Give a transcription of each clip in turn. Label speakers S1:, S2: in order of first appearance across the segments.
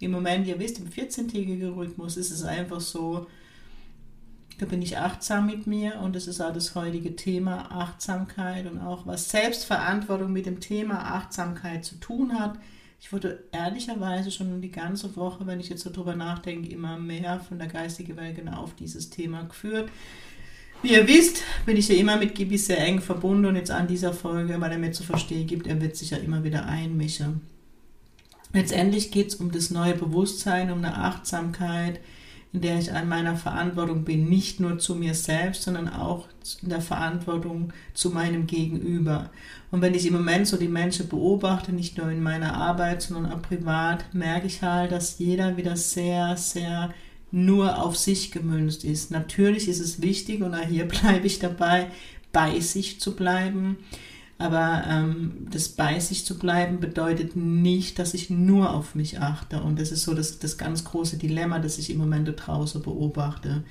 S1: Im Moment, ihr wisst, im 14-tägigen Rhythmus ist es einfach so, da bin ich achtsam mit mir und das ist auch das heutige Thema Achtsamkeit und auch was Selbstverantwortung mit dem Thema Achtsamkeit zu tun hat. Ich wurde ehrlicherweise schon die ganze Woche, wenn ich jetzt so drüber nachdenke, immer mehr von der geistigen Welt genau auf dieses Thema geführt. Wie ihr wisst, bin ich ja immer mit Gibi sehr eng verbunden und jetzt an dieser Folge, weil er mir zu verstehen gibt, er wird sich ja immer wieder einmischen. Letztendlich geht es um das neue Bewusstsein, um eine Achtsamkeit, in der ich an meiner Verantwortung bin, nicht nur zu mir selbst, sondern auch in der Verantwortung zu meinem Gegenüber. Und wenn ich im Moment so die Menschen beobachte, nicht nur in meiner Arbeit, sondern auch privat, merke ich halt, dass jeder wieder sehr, sehr nur auf sich gemünzt ist. Natürlich ist es wichtig, und auch hier bleibe ich dabei, bei sich zu bleiben. Aber ähm, das bei sich zu bleiben bedeutet nicht, dass ich nur auf mich achte. Und das ist so das, das ganz große Dilemma, das ich im Moment da draußen beobachte.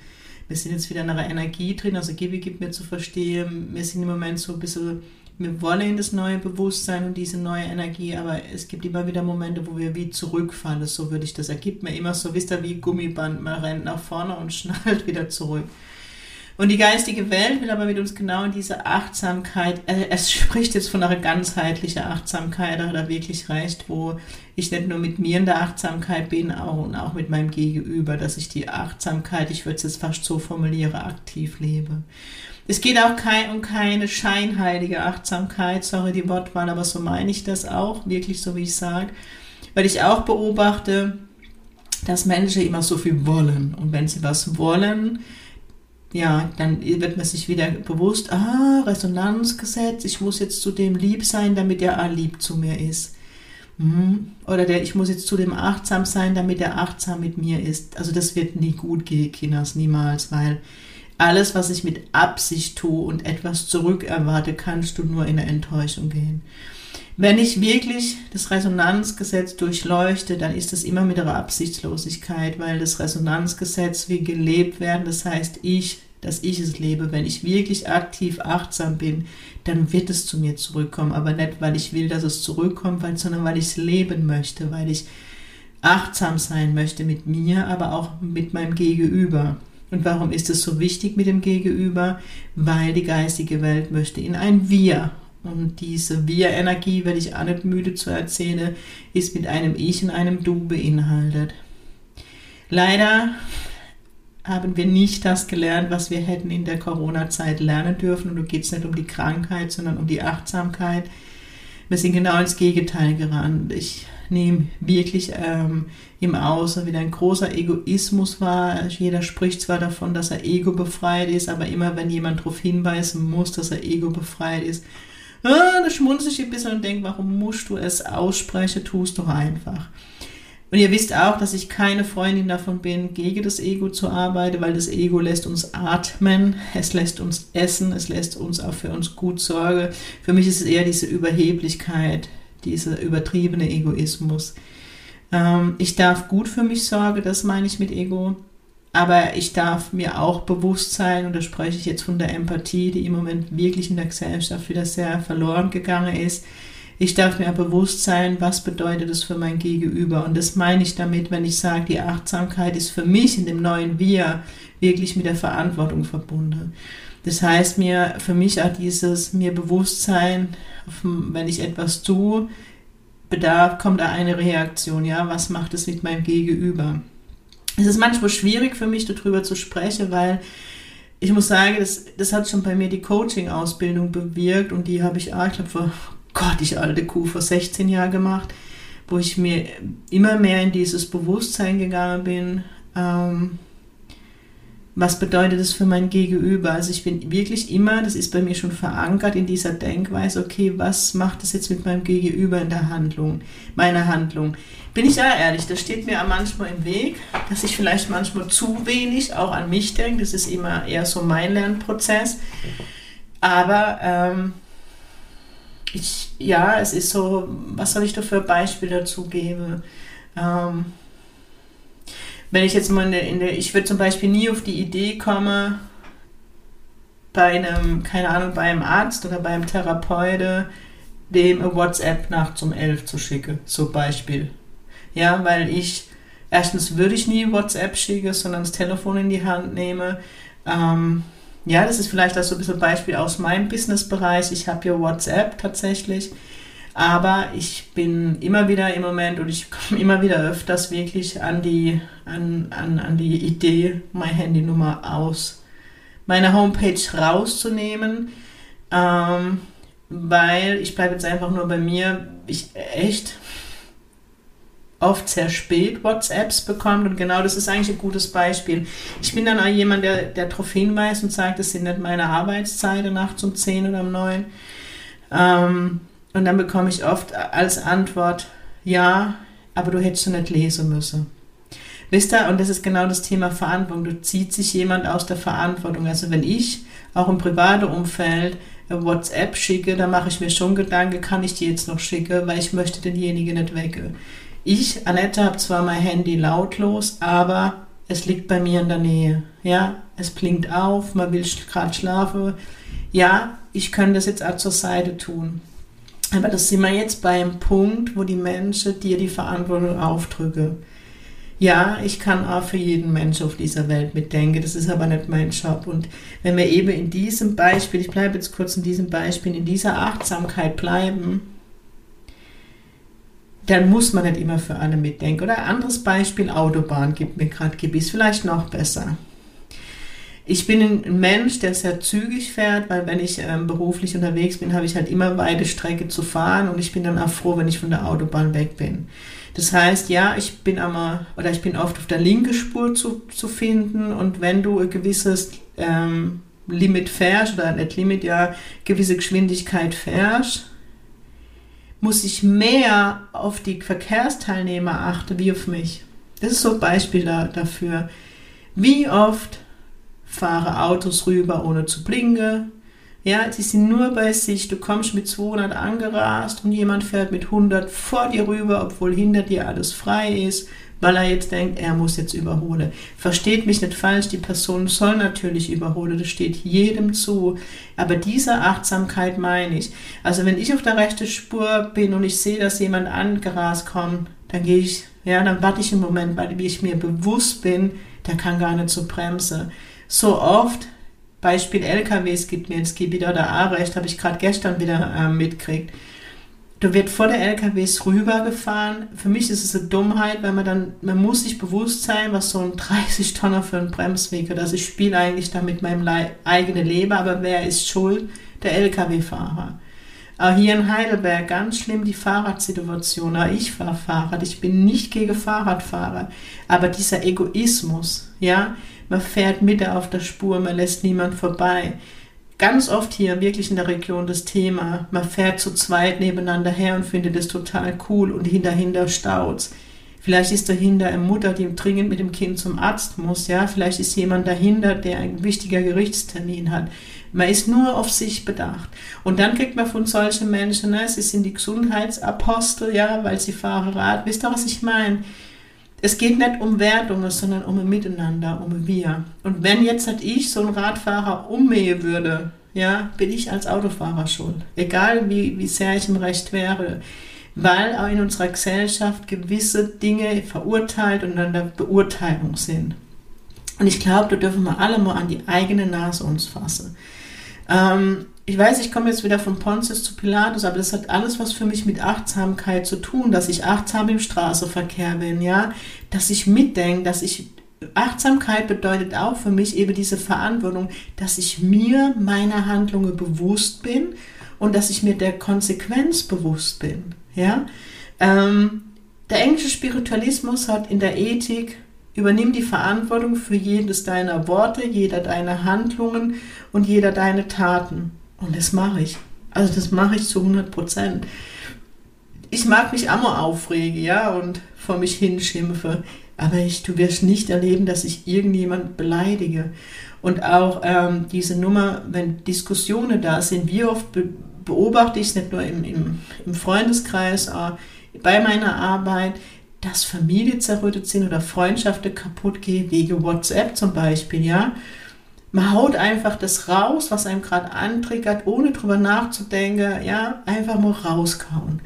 S1: Wir sind jetzt wieder in einer Energie drin, also Gibi gibt mir zu verstehen, wir sind im Moment so ein bisschen wir wollen in das neue Bewusstsein und diese neue Energie, aber es gibt immer wieder Momente, wo wir wie zurückfallen. So würde ich das ergibt mir immer so, wisst ihr, wie Gummiband, man rennt nach vorne und schnallt wieder zurück. Und die geistige Welt will aber mit uns genau in diese Achtsamkeit, äh, es spricht jetzt von einer ganzheitlichen Achtsamkeit, da hat er wirklich recht, wo ich nicht nur mit mir in der Achtsamkeit bin, auch, und auch mit meinem Gegenüber, dass ich die Achtsamkeit, ich würde es jetzt fast so formulieren, aktiv lebe. Es geht auch kein, um keine scheinheilige Achtsamkeit, sorry die Wortwahl, aber so meine ich das auch, wirklich so wie ich sage, weil ich auch beobachte, dass Menschen immer so viel wollen und wenn sie was wollen, ja, dann wird man sich wieder bewusst, ah, Resonanzgesetz, ich muss jetzt zu dem lieb sein, damit er auch lieb zu mir ist. Mhm. Oder der, ich muss jetzt zu dem achtsam sein, damit er achtsam mit mir ist. Also das wird nie gut gehen, Kinders, niemals, weil alles, was ich mit Absicht tue und etwas zurückerwarte, kannst du nur in eine Enttäuschung gehen. Wenn ich wirklich das Resonanzgesetz durchleuchte, dann ist das immer mit einer Absichtslosigkeit, weil das Resonanzgesetz will gelebt werden. Das heißt, ich, dass ich es lebe. Wenn ich wirklich aktiv achtsam bin, dann wird es zu mir zurückkommen. Aber nicht, weil ich will, dass es zurückkommt, sondern weil ich es leben möchte, weil ich achtsam sein möchte mit mir, aber auch mit meinem Gegenüber. Und warum ist es so wichtig mit dem Gegenüber? Weil die geistige Welt möchte in ein Wir. Und diese Wir-Energie, werde ich auch nicht müde zu erzählen, ist mit einem Ich und einem Du beinhaltet. Leider haben wir nicht das gelernt, was wir hätten in der Corona-Zeit lernen dürfen. Und da geht es nicht um die Krankheit, sondern um die Achtsamkeit. Wir sind genau ins Gegenteil gerannt. Ich nehme wirklich ähm, im Außen wieder ein großer Egoismus wahr. Jeder spricht zwar davon, dass er ego befreit ist, aber immer wenn jemand darauf hinweisen muss, dass er ego befreit ist, ah, da schmunze ich ein bisschen und denke, warum musst du es aussprechen? Tust doch einfach. Und ihr wisst auch, dass ich keine Freundin davon bin, gegen das Ego zu arbeiten, weil das Ego lässt uns atmen, es lässt uns essen, es lässt uns auch für uns gut sorgen. Für mich ist es eher diese Überheblichkeit, dieser übertriebene Egoismus. Ähm, ich darf gut für mich sorgen, das meine ich mit Ego. Aber ich darf mir auch bewusst sein, und da spreche ich jetzt von der Empathie, die im Moment wirklich in der Gesellschaft wieder sehr verloren gegangen ist. Ich darf mir bewusst sein, was bedeutet es für mein Gegenüber. Und das meine ich damit, wenn ich sage, die Achtsamkeit ist für mich in dem neuen Wir wirklich mit der Verantwortung verbunden. Das heißt mir, für mich auch dieses mir Bewusstsein, wenn ich etwas tue, bedarf, kommt da eine Reaktion, ja, was macht es mit meinem Gegenüber? Es ist manchmal schwierig für mich, darüber zu sprechen, weil ich muss sagen, das, das hat schon bei mir die Coaching-Ausbildung bewirkt und die habe ich, ah, ich glaube, vor Gott, ich alte Kuh, vor 16 Jahren gemacht, wo ich mir immer mehr in dieses Bewusstsein gegangen bin, ähm, was bedeutet das für mein Gegenüber? Also ich bin wirklich immer, das ist bei mir schon verankert in dieser Denkweise, okay, was macht das jetzt mit meinem Gegenüber in der Handlung, meiner Handlung? Bin ich ja ehrlich, das steht mir manchmal im Weg, dass ich vielleicht manchmal zu wenig auch an mich denke. Das ist immer eher so mein Lernprozess. Aber ähm, ich, ja, es ist so, was soll ich da für Beispiele dazu geben? Ähm, wenn ich jetzt mal in der, in der ich würde zum Beispiel nie auf die Idee kommen, bei einem, keine Ahnung, bei einem Arzt oder beim Therapeute dem eine WhatsApp nach zum 11 zu schicken, so Beispiel. Ja, weil ich, erstens würde ich nie WhatsApp schicken, sondern das Telefon in die Hand nehme. Ähm, ja, das ist vielleicht auch so ein bisschen Beispiel aus meinem Businessbereich. Ich habe ja WhatsApp tatsächlich. Aber ich bin immer wieder im Moment und ich komme immer wieder öfters wirklich an die, an, an, an die Idee, meine Handynummer aus meiner Homepage rauszunehmen, ähm, weil ich bleibe jetzt einfach nur bei mir, ich echt oft sehr spät WhatsApps bekommt und genau das ist eigentlich ein gutes Beispiel. Ich bin dann auch jemand, der, der darauf hinweist und sagt, das sind nicht meine Arbeitszeiten nachts um 10 oder um 9. Ähm, und dann bekomme ich oft als Antwort, ja, aber du hättest du nicht lesen müssen. Wisst ihr, und das ist genau das Thema Verantwortung. Du zieht sich jemand aus der Verantwortung. Also wenn ich auch im privaten Umfeld WhatsApp schicke, dann mache ich mir schon Gedanken, kann ich die jetzt noch schicken, weil ich möchte denjenigen nicht wecken. Ich, Annette, habe zwar mein Handy lautlos, aber es liegt bei mir in der Nähe. Ja, es blinkt auf, man will gerade schlafen. Ja, ich könnte das jetzt auch zur Seite tun. Aber das sind wir jetzt beim Punkt, wo die Menschen dir die Verantwortung aufdrücken. Ja, ich kann auch für jeden Mensch auf dieser Welt mitdenken, das ist aber nicht mein Job. Und wenn wir eben in diesem Beispiel, ich bleibe jetzt kurz in diesem Beispiel, in dieser Achtsamkeit bleiben, dann muss man nicht immer für alle mitdenken. Oder ein anderes Beispiel, Autobahn gibt mir gerade Gebiss, vielleicht noch besser. Ich bin ein Mensch, der sehr zügig fährt, weil wenn ich ähm, beruflich unterwegs bin, habe ich halt immer weite Strecke zu fahren und ich bin dann auch froh, wenn ich von der Autobahn weg bin. Das heißt, ja, ich bin einmal oder ich bin oft auf der linken Spur zu, zu finden und wenn du ein gewisses ähm, Limit fährst oder nicht Limit, ja, gewisse Geschwindigkeit fährst, muss ich mehr auf die Verkehrsteilnehmer achten wie auf mich. Das ist so ein Beispiel da, dafür. Wie oft fahre Autos rüber, ohne zu blinken. Ja, die sind nur bei sich. Du kommst mit 200 angerast und jemand fährt mit 100 vor dir rüber, obwohl hinter dir alles frei ist, weil er jetzt denkt, er muss jetzt überholen. Versteht mich nicht falsch, die Person soll natürlich überholen, das steht jedem zu. Aber diese Achtsamkeit meine ich. Also wenn ich auf der rechten Spur bin und ich sehe, dass jemand angerast kommt, dann gehe ich, ja, dann warte ich einen Moment, weil ich mir bewusst bin, der kann gar nicht so bremsen so oft, Beispiel LKWs gibt mir jetzt Gebiet oder A-Recht, habe ich gerade gestern wieder äh, mitgekriegt. Du wird vor der LKWs rübergefahren. Für mich ist es eine Dummheit, weil man dann, man muss sich bewusst sein, was so ein 30 Tonner für ein Bremsweg ist. Also ich spiele eigentlich da mit meinem eigenen Leben, aber wer ist schuld? Der LKW-Fahrer. Auch hier in Heidelberg ganz schlimm die Fahrradsituation. Auch ich fahre Fahrrad. Ich bin nicht gegen Fahrradfahrer. Aber dieser Egoismus, ja, man fährt Mitte auf der Spur, man lässt niemand vorbei. Ganz oft hier wirklich in der Region das Thema, man fährt zu zweit nebeneinander her und findet es total cool und hinterhinter staut's. Vielleicht ist dahinter eine Mutter, die dringend mit dem Kind zum Arzt muss, ja. Vielleicht ist jemand dahinter, der einen wichtiger Gerichtstermin hat. Man ist nur auf sich bedacht. Und dann kriegt man von solchen Menschen, ne, sie sind die Gesundheitsapostel, ja, weil sie fahren Rad. Wisst ihr, was ich meine? Es geht nicht um Wertungen, sondern um ein Miteinander, um ein Wir. Und wenn jetzt halt ich so ein Radfahrer ummähe würde, ja, bin ich als Autofahrer schuld. Egal wie, wie sehr ich im Recht wäre. Weil auch in unserer Gesellschaft gewisse Dinge verurteilt und an der Beurteilung sind. Und ich glaube, da dürfen wir alle mal an die eigene Nase uns fassen. Ähm, ich weiß, ich komme jetzt wieder von Pontius zu Pilatus, aber das hat alles was für mich mit Achtsamkeit zu tun, dass ich achtsam im Straßenverkehr bin, ja, dass ich mitdenke, dass ich Achtsamkeit bedeutet auch für mich eben diese Verantwortung, dass ich mir meiner Handlungen bewusst bin und dass ich mir der Konsequenz bewusst bin, ja. Ähm, der englische Spiritualismus hat in der Ethik Übernimm die Verantwortung für jedes deiner Worte, jeder deiner Handlungen und jeder deiner Taten. Und das mache ich. Also das mache ich zu 100 Prozent. Ich mag mich immer aufregen, ja, und vor mich hinschimpfe. Aber ich, du wirst nicht erleben, dass ich irgendjemand beleidige. Und auch ähm, diese Nummer, wenn Diskussionen da sind, wie oft be beobachte ich es nicht nur im, im, im Freundeskreis, äh, bei meiner Arbeit, dass Familie zerrüttet sind oder Freundschaften kaputt gehen, wegen WhatsApp zum Beispiel, ja. Man haut einfach das raus, was einem gerade antriggert, ohne drüber nachzudenken, ja, einfach mal rauskauen.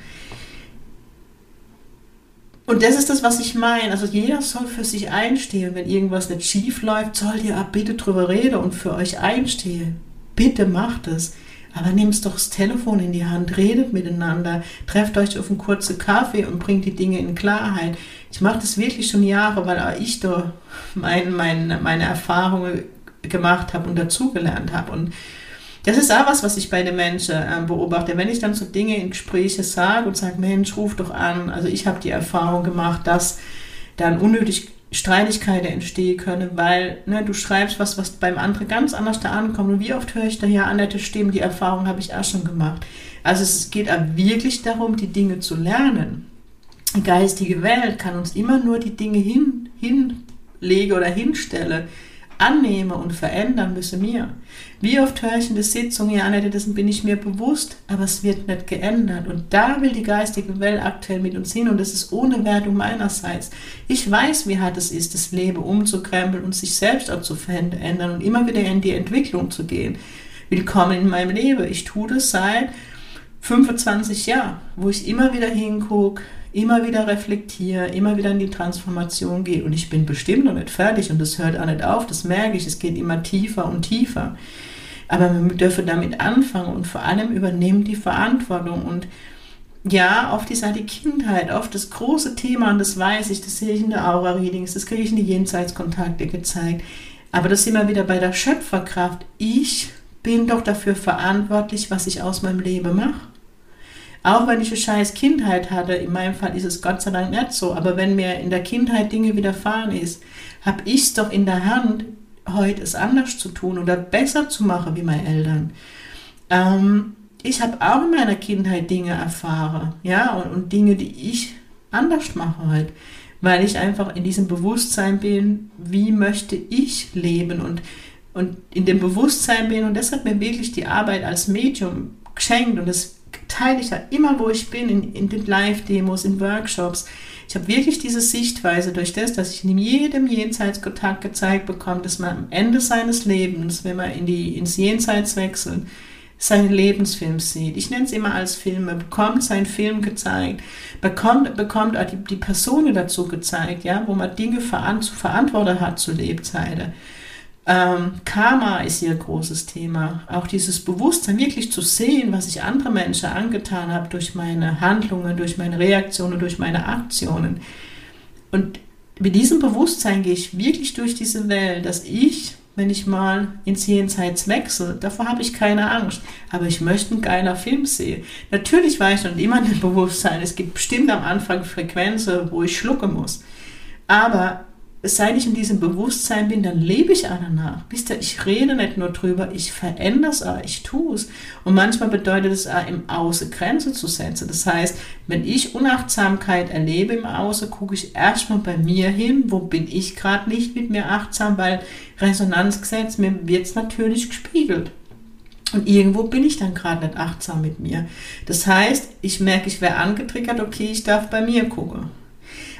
S1: Und das ist das, was ich meine. Also jeder soll für sich einstehen. Wenn irgendwas nicht schief läuft, sollt ihr ab bitte drüber reden und für euch einstehen. Bitte macht es. Aber nehmt doch das Telefon in die Hand, redet miteinander, trefft euch auf einen kurzen Kaffee und bringt die Dinge in Klarheit. Ich mache das wirklich schon Jahre, weil auch ich da mein, mein, meine Erfahrungen gemacht habe und dazugelernt habe. Und das ist auch was, was ich bei den Menschen äh, beobachte. Wenn ich dann so Dinge in Gespräche sage und sage, Mensch, ruf doch an. Also ich habe die Erfahrung gemacht, dass dann unnötig Streitigkeiten entstehen können, weil ne, du schreibst was, was beim anderen ganz anders da ankommt. Und wie oft höre ich da ja Annette Stimmen, die Erfahrung habe ich auch schon gemacht. Also es geht auch wirklich darum, die Dinge zu lernen. Die geistige Welt kann uns immer nur die Dinge hin, hinlegen oder hinstellen annehme und verändern müssen wir. Wie oft höre ich in der Sitzung, ja, Annette, dessen bin ich mir bewusst, aber es wird nicht geändert. Und da will die geistige Welt aktuell mit uns hin und das ist ohne Wertung meinerseits. Ich weiß, wie hart es ist, das Leben umzukrempeln und sich selbst auch zu verändern und immer wieder in die Entwicklung zu gehen. Willkommen in meinem Leben. Ich tue das seit 25 Jahren, wo ich immer wieder hingucke, immer wieder reflektiere, immer wieder in die Transformation gehe. Und ich bin bestimmt noch nicht fertig und das hört auch nicht auf, das merke ich, es geht immer tiefer und tiefer. Aber wir dürfen damit anfangen und vor allem übernehmen die Verantwortung. Und ja, oft ist halt die Kindheit, oft das große Thema, und das weiß ich, das sehe ich in der Aura-Readings, das kriege ich in die Jenseitskontakte gezeigt. Aber das sind wir wieder bei der Schöpferkraft. Ich bin doch dafür verantwortlich, was ich aus meinem Leben mache. Auch wenn ich eine scheiß Kindheit hatte, in meinem Fall ist es Gott sei Dank nicht so, aber wenn mir in der Kindheit Dinge widerfahren ist, habe ich es doch in der Hand, heute es anders zu tun oder besser zu machen wie meine Eltern. Ähm, ich habe auch in meiner Kindheit Dinge erfahren, ja, und, und Dinge, die ich anders mache heute, weil ich einfach in diesem Bewusstsein bin, wie möchte ich leben und, und in dem Bewusstsein bin und das hat mir wirklich die Arbeit als Medium geschenkt und das teile ich ja immer, wo ich bin, in, in den Live-Demos, in Workshops. Ich habe wirklich diese Sichtweise durch das, dass ich in jedem Jenseitskontakt gezeigt bekomme, dass man am Ende seines Lebens, wenn man in die, ins Jenseits wechselt, seinen Lebensfilm sieht. Ich nenne es immer als Film. Man bekommt seinen Film gezeigt, bekommt, bekommt auch die, die Personen dazu gezeigt, ja, wo man Dinge veran zu verantworten hat zu Lebzeiten. Ähm, Karma ist ein großes Thema. Auch dieses Bewusstsein, wirklich zu sehen, was ich andere Menschen angetan habe durch meine Handlungen, durch meine Reaktionen, durch meine Aktionen. Und mit diesem Bewusstsein gehe ich wirklich durch diese Welt, dass ich, wenn ich mal ins Jenseits wechsle, davor habe ich keine Angst. Aber ich möchte einen geiler Film sehen. Natürlich war ich noch immer im Bewusstsein. Es gibt bestimmt am Anfang Frequenzen, wo ich schlucken muss. Aber seit ich in diesem Bewusstsein bin, dann lebe ich auch danach. Wisst ihr, ich rede nicht nur drüber, ich verändere es auch, ich tue es. Und manchmal bedeutet es auch, im Außen Grenze zu setzen. Das heißt, wenn ich Unachtsamkeit erlebe im Außen, gucke ich erstmal bei mir hin, wo bin ich gerade nicht mit mir achtsam, weil Resonanzgesetz, mir wird es natürlich gespiegelt. Und irgendwo bin ich dann gerade nicht achtsam mit mir. Das heißt, ich merke, ich wäre angetriggert, okay, ich darf bei mir gucken.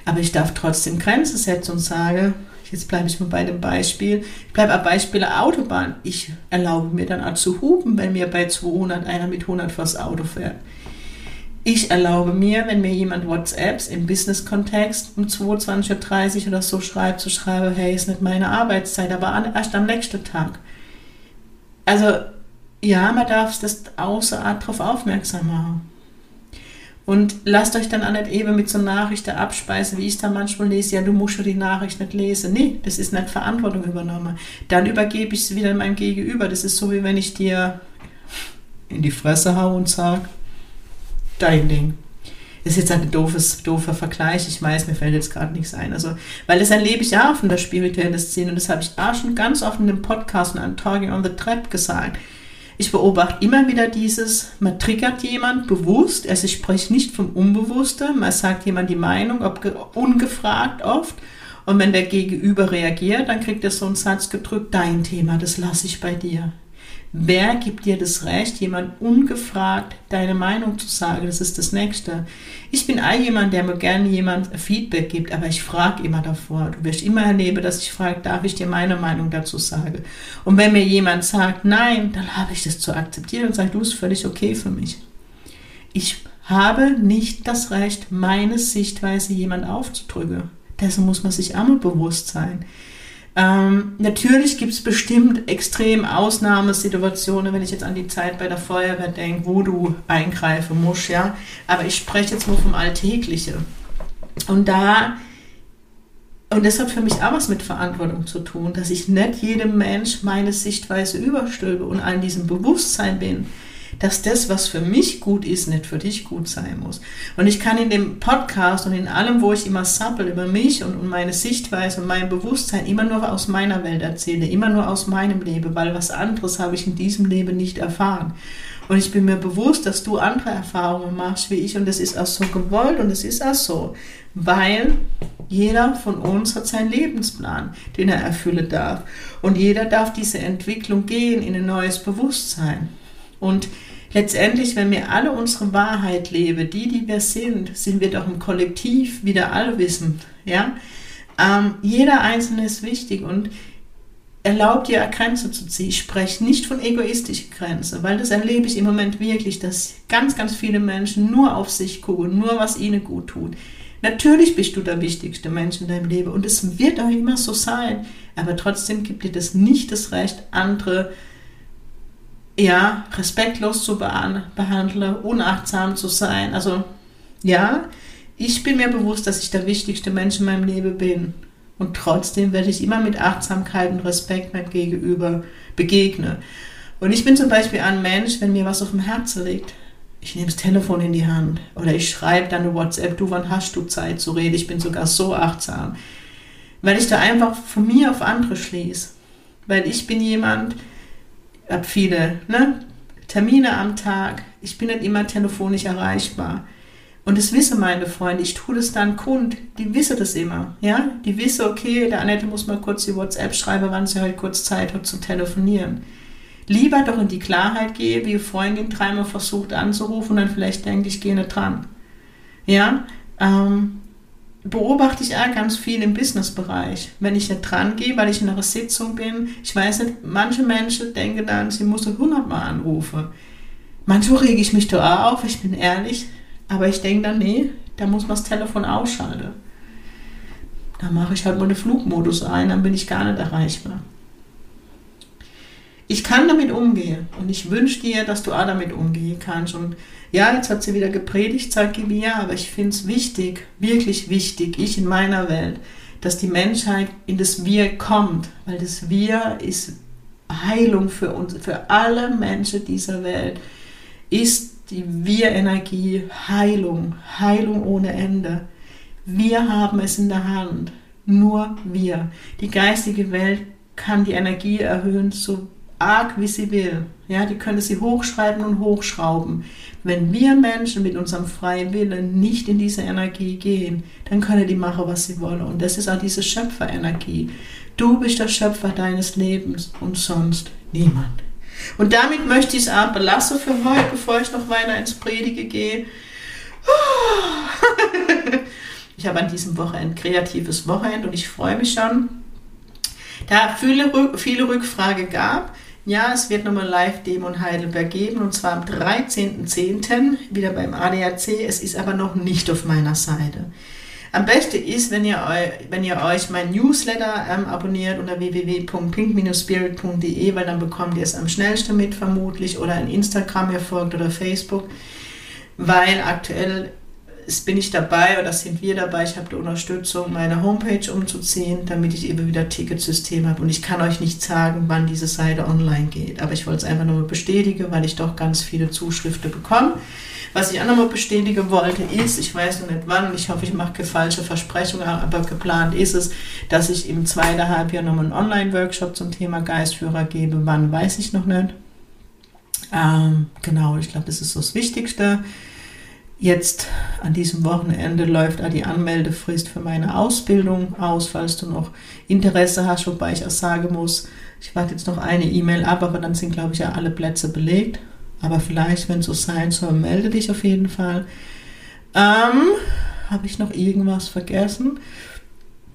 S1: Aber ich darf trotzdem Grenzen setzen und sage, jetzt bleibe ich mal bei dem Beispiel, ich bleibe am Beispiel Autobahn. Ich erlaube mir dann auch zu hupen, wenn mir bei 200 einer mit 100 vors Auto fährt. Ich erlaube mir, wenn mir jemand WhatsApps im Business-Kontext um 22.30 Uhr oder so schreibt, zu schreiben, hey, ist nicht meine Arbeitszeit, aber erst am nächsten Tag. Also, ja, man darf das außer Art darauf aufmerksam machen. Und lasst euch dann auch nicht eben mit so Nachrichten abspeisen, wie ich da manchmal lese, ja, du musst schon die Nachricht nicht lesen. Nee, das ist nicht Verantwortung übernommen. Dann übergebe ich es wieder meinem Gegenüber. Das ist so, wie wenn ich dir in die Fresse hau und sage, dein Ding. ist jetzt ein doofes, doofer Vergleich, ich weiß, mir fällt jetzt gerade nichts ein. Also, weil das erlebe ich auch in der spirituellen Szene und das habe ich auch schon ganz oft in dem Podcast und an Talking on the Trap gesagt. Ich beobachte immer wieder dieses, man triggert jemand bewusst, also ich spreche nicht vom Unbewussten, man sagt jemand die Meinung, ob ungefragt oft. Und wenn der Gegenüber reagiert, dann kriegt er so einen Satz gedrückt, dein Thema, das lasse ich bei dir. Wer gibt dir das Recht, jemand ungefragt deine Meinung zu sagen? Das ist das Nächste. Ich bin all jemand, der mir gerne jemand Feedback gibt, aber ich frage immer davor. Du wirst immer erleben, dass ich frage, darf ich dir meine Meinung dazu sagen? Und wenn mir jemand sagt, nein, dann habe ich das zu akzeptieren und sage, du bist völlig okay für mich. Ich habe nicht das Recht, meine Sichtweise jemand aufzudrücken. Dessen muss man sich einmal bewusst sein. Ähm, natürlich gibt es bestimmt extrem Ausnahmesituationen, wenn ich jetzt an die Zeit bei der Feuerwehr denke, wo du eingreifen musst, ja. Aber ich spreche jetzt nur vom Alltäglichen. Und da, und das hat für mich auch was mit Verantwortung zu tun, dass ich nicht jedem Mensch meine Sichtweise überstülpe und an diesem Bewusstsein bin, dass das, was für mich gut ist, nicht für dich gut sein muss. Und ich kann in dem Podcast und in allem, wo ich immer sappel über mich und, und meine Sichtweise und mein Bewusstsein immer nur aus meiner Welt erzähle, immer nur aus meinem Leben, weil was anderes habe ich in diesem Leben nicht erfahren. Und ich bin mir bewusst, dass du andere Erfahrungen machst wie ich und das ist auch so gewollt und es ist auch so, weil jeder von uns hat seinen Lebensplan, den er erfüllen darf. Und jeder darf diese Entwicklung gehen in ein neues Bewusstsein. Und letztendlich, wenn wir alle unsere Wahrheit leben, die, die wir sind, sind wir doch im Kollektiv wieder allwissend. Ja? Ähm, jeder Einzelne ist wichtig und erlaubt dir Grenze zu ziehen. Ich spreche nicht von egoistischen Grenzen, weil das erlebe ich im Moment wirklich, dass ganz, ganz viele Menschen nur auf sich gucken, nur was ihnen gut tut. Natürlich bist du der wichtigste Mensch in deinem Leben und es wird auch immer so sein, aber trotzdem gibt dir das nicht das Recht, andere ja, respektlos zu behandeln, unachtsam zu sein. Also ja, ich bin mir bewusst, dass ich der wichtigste Mensch in meinem Leben bin. Und trotzdem werde ich immer mit Achtsamkeit und Respekt meinem Gegenüber begegnen. Und ich bin zum Beispiel ein Mensch, wenn mir was auf dem Herzen liegt, ich nehme das Telefon in die Hand oder ich schreibe dann eine WhatsApp, du, wann hast du Zeit zu reden? Ich bin sogar so achtsam. Weil ich da einfach von mir auf andere schließe. Weil ich bin jemand, habe viele ne, Termine am Tag. Ich bin nicht immer telefonisch erreichbar. Und das wissen meine Freunde. Ich tue das dann kund. Die wissen das immer. Ja? Die wissen, okay, der Annette muss mal kurz die WhatsApp schreiben, wann sie heute kurz Zeit hat zu telefonieren. Lieber doch in die Klarheit gehe, wie Freundin dreimal versucht anzurufen und dann vielleicht denkt, ich gehe nicht dran. Ja? Ähm, beobachte ich auch ganz viel im Businessbereich. Wenn ich nicht dran gehe, weil ich in einer Sitzung bin, ich weiß nicht, manche Menschen denken dann, sie müssen hundertmal anrufen. Manchmal rege ich mich da auch auf, ich bin ehrlich, aber ich denke dann, nee, da muss man das Telefon ausschalten. Da mache ich halt mal den Flugmodus ein, dann bin ich gar nicht erreichbar. Ich kann damit umgehen und ich wünsche dir, dass du auch damit umgehen kannst und ja, jetzt hat sie wieder gepredigt, sagt mir, aber ich finde es wichtig, wirklich wichtig, ich in meiner Welt, dass die Menschheit in das Wir kommt, weil das Wir ist Heilung für uns, für alle Menschen dieser Welt, ist die Wir-Energie Heilung, Heilung ohne Ende. Wir haben es in der Hand, nur wir. Die geistige Welt kann die Energie erhöhen, so arg wie sie will. Ja, die könnte sie hochschreiben und hochschrauben. Wenn wir Menschen mit unserem freien Willen nicht in diese Energie gehen, dann können die machen, was sie wollen. Und das ist auch diese Schöpferenergie. Du bist der Schöpfer deines Lebens und sonst niemand. Und damit möchte ich es auch belassen für heute, bevor ich noch weiter ins Predige gehe. Ich habe an diesem Wochenende kreatives Wochenende und ich freue mich schon. Da viele, viele Rückfragen gab, ja, es wird nochmal Live-Demo in Heidelberg geben und zwar am 13.10. wieder beim ADAC. Es ist aber noch nicht auf meiner Seite. Am besten ist, wenn ihr, wenn ihr euch mein Newsletter ähm, abonniert unter www.pink-spirit.de, weil dann bekommt ihr es am schnellsten mit vermutlich oder in Instagram ihr folgt oder Facebook, weil aktuell bin ich dabei oder sind wir dabei, ich habe die Unterstützung, meine Homepage umzuziehen, damit ich eben wieder Ticketsystem habe. Und ich kann euch nicht sagen, wann diese Seite online geht. Aber ich wollte es einfach nur bestätigen, weil ich doch ganz viele Zuschriften bekomme. Was ich auch nochmal bestätigen wollte, ist, ich weiß noch nicht wann, ich hoffe, ich mache falsche Versprechungen, aber geplant ist es, dass ich im zweiten Halbjahr nochmal einen Online-Workshop zum Thema Geistführer gebe. Wann, weiß ich noch nicht. Ähm, genau, ich glaube, das ist so das Wichtigste. Jetzt an diesem Wochenende läuft auch die Anmeldefrist für meine Ausbildung aus, falls du noch Interesse hast, wobei ich auch sagen muss, ich warte jetzt noch eine E-Mail ab, aber dann sind, glaube ich, ja alle Plätze belegt. Aber vielleicht, wenn es so sein soll, melde dich auf jeden Fall. Ähm, Habe ich noch irgendwas vergessen?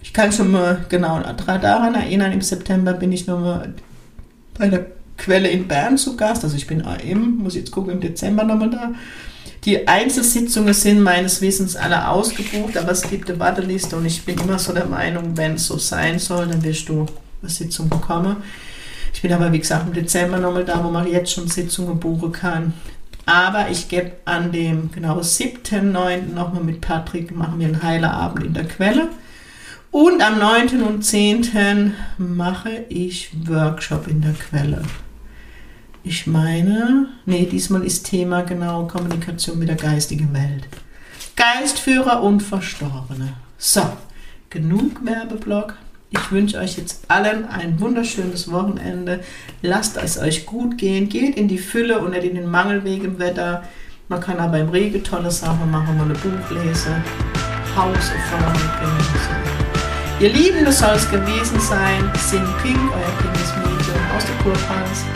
S1: Ich kann schon mal genau daran erinnern, im September bin ich nochmal bei der Quelle in Bern zu Gast. Also ich bin im, muss jetzt gucken, im Dezember nochmal da. Die Einzelsitzungen sind meines Wissens alle ausgebucht, aber es gibt eine Warteliste und ich bin immer so der Meinung, wenn es so sein soll, dann wirst du eine Sitzung bekommen. Ich bin aber, wie gesagt, im Dezember nochmal da, wo man jetzt schon Sitzungen buchen kann. Aber ich gebe an dem genau 7.9. nochmal mit Patrick, machen wir einen Heilerabend in der Quelle. Und am 9. und 10. mache ich Workshop in der Quelle. Ich meine, nee, diesmal ist Thema genau Kommunikation mit der geistigen Welt. Geistführer und Verstorbene. So, genug Werbeblock. Ich wünsche euch jetzt allen ein wunderschönes Wochenende. Lasst es euch gut gehen. Geht in die Fülle und nicht in den Mangel wegen Wetter. Man kann aber im Regen tolle Sachen machen, mal ein Buch lesen, Haus erfahren. Ihr Lieben, das soll es gewesen sein. Sing Pink, euer Kindesmädchen aus der Kurpans.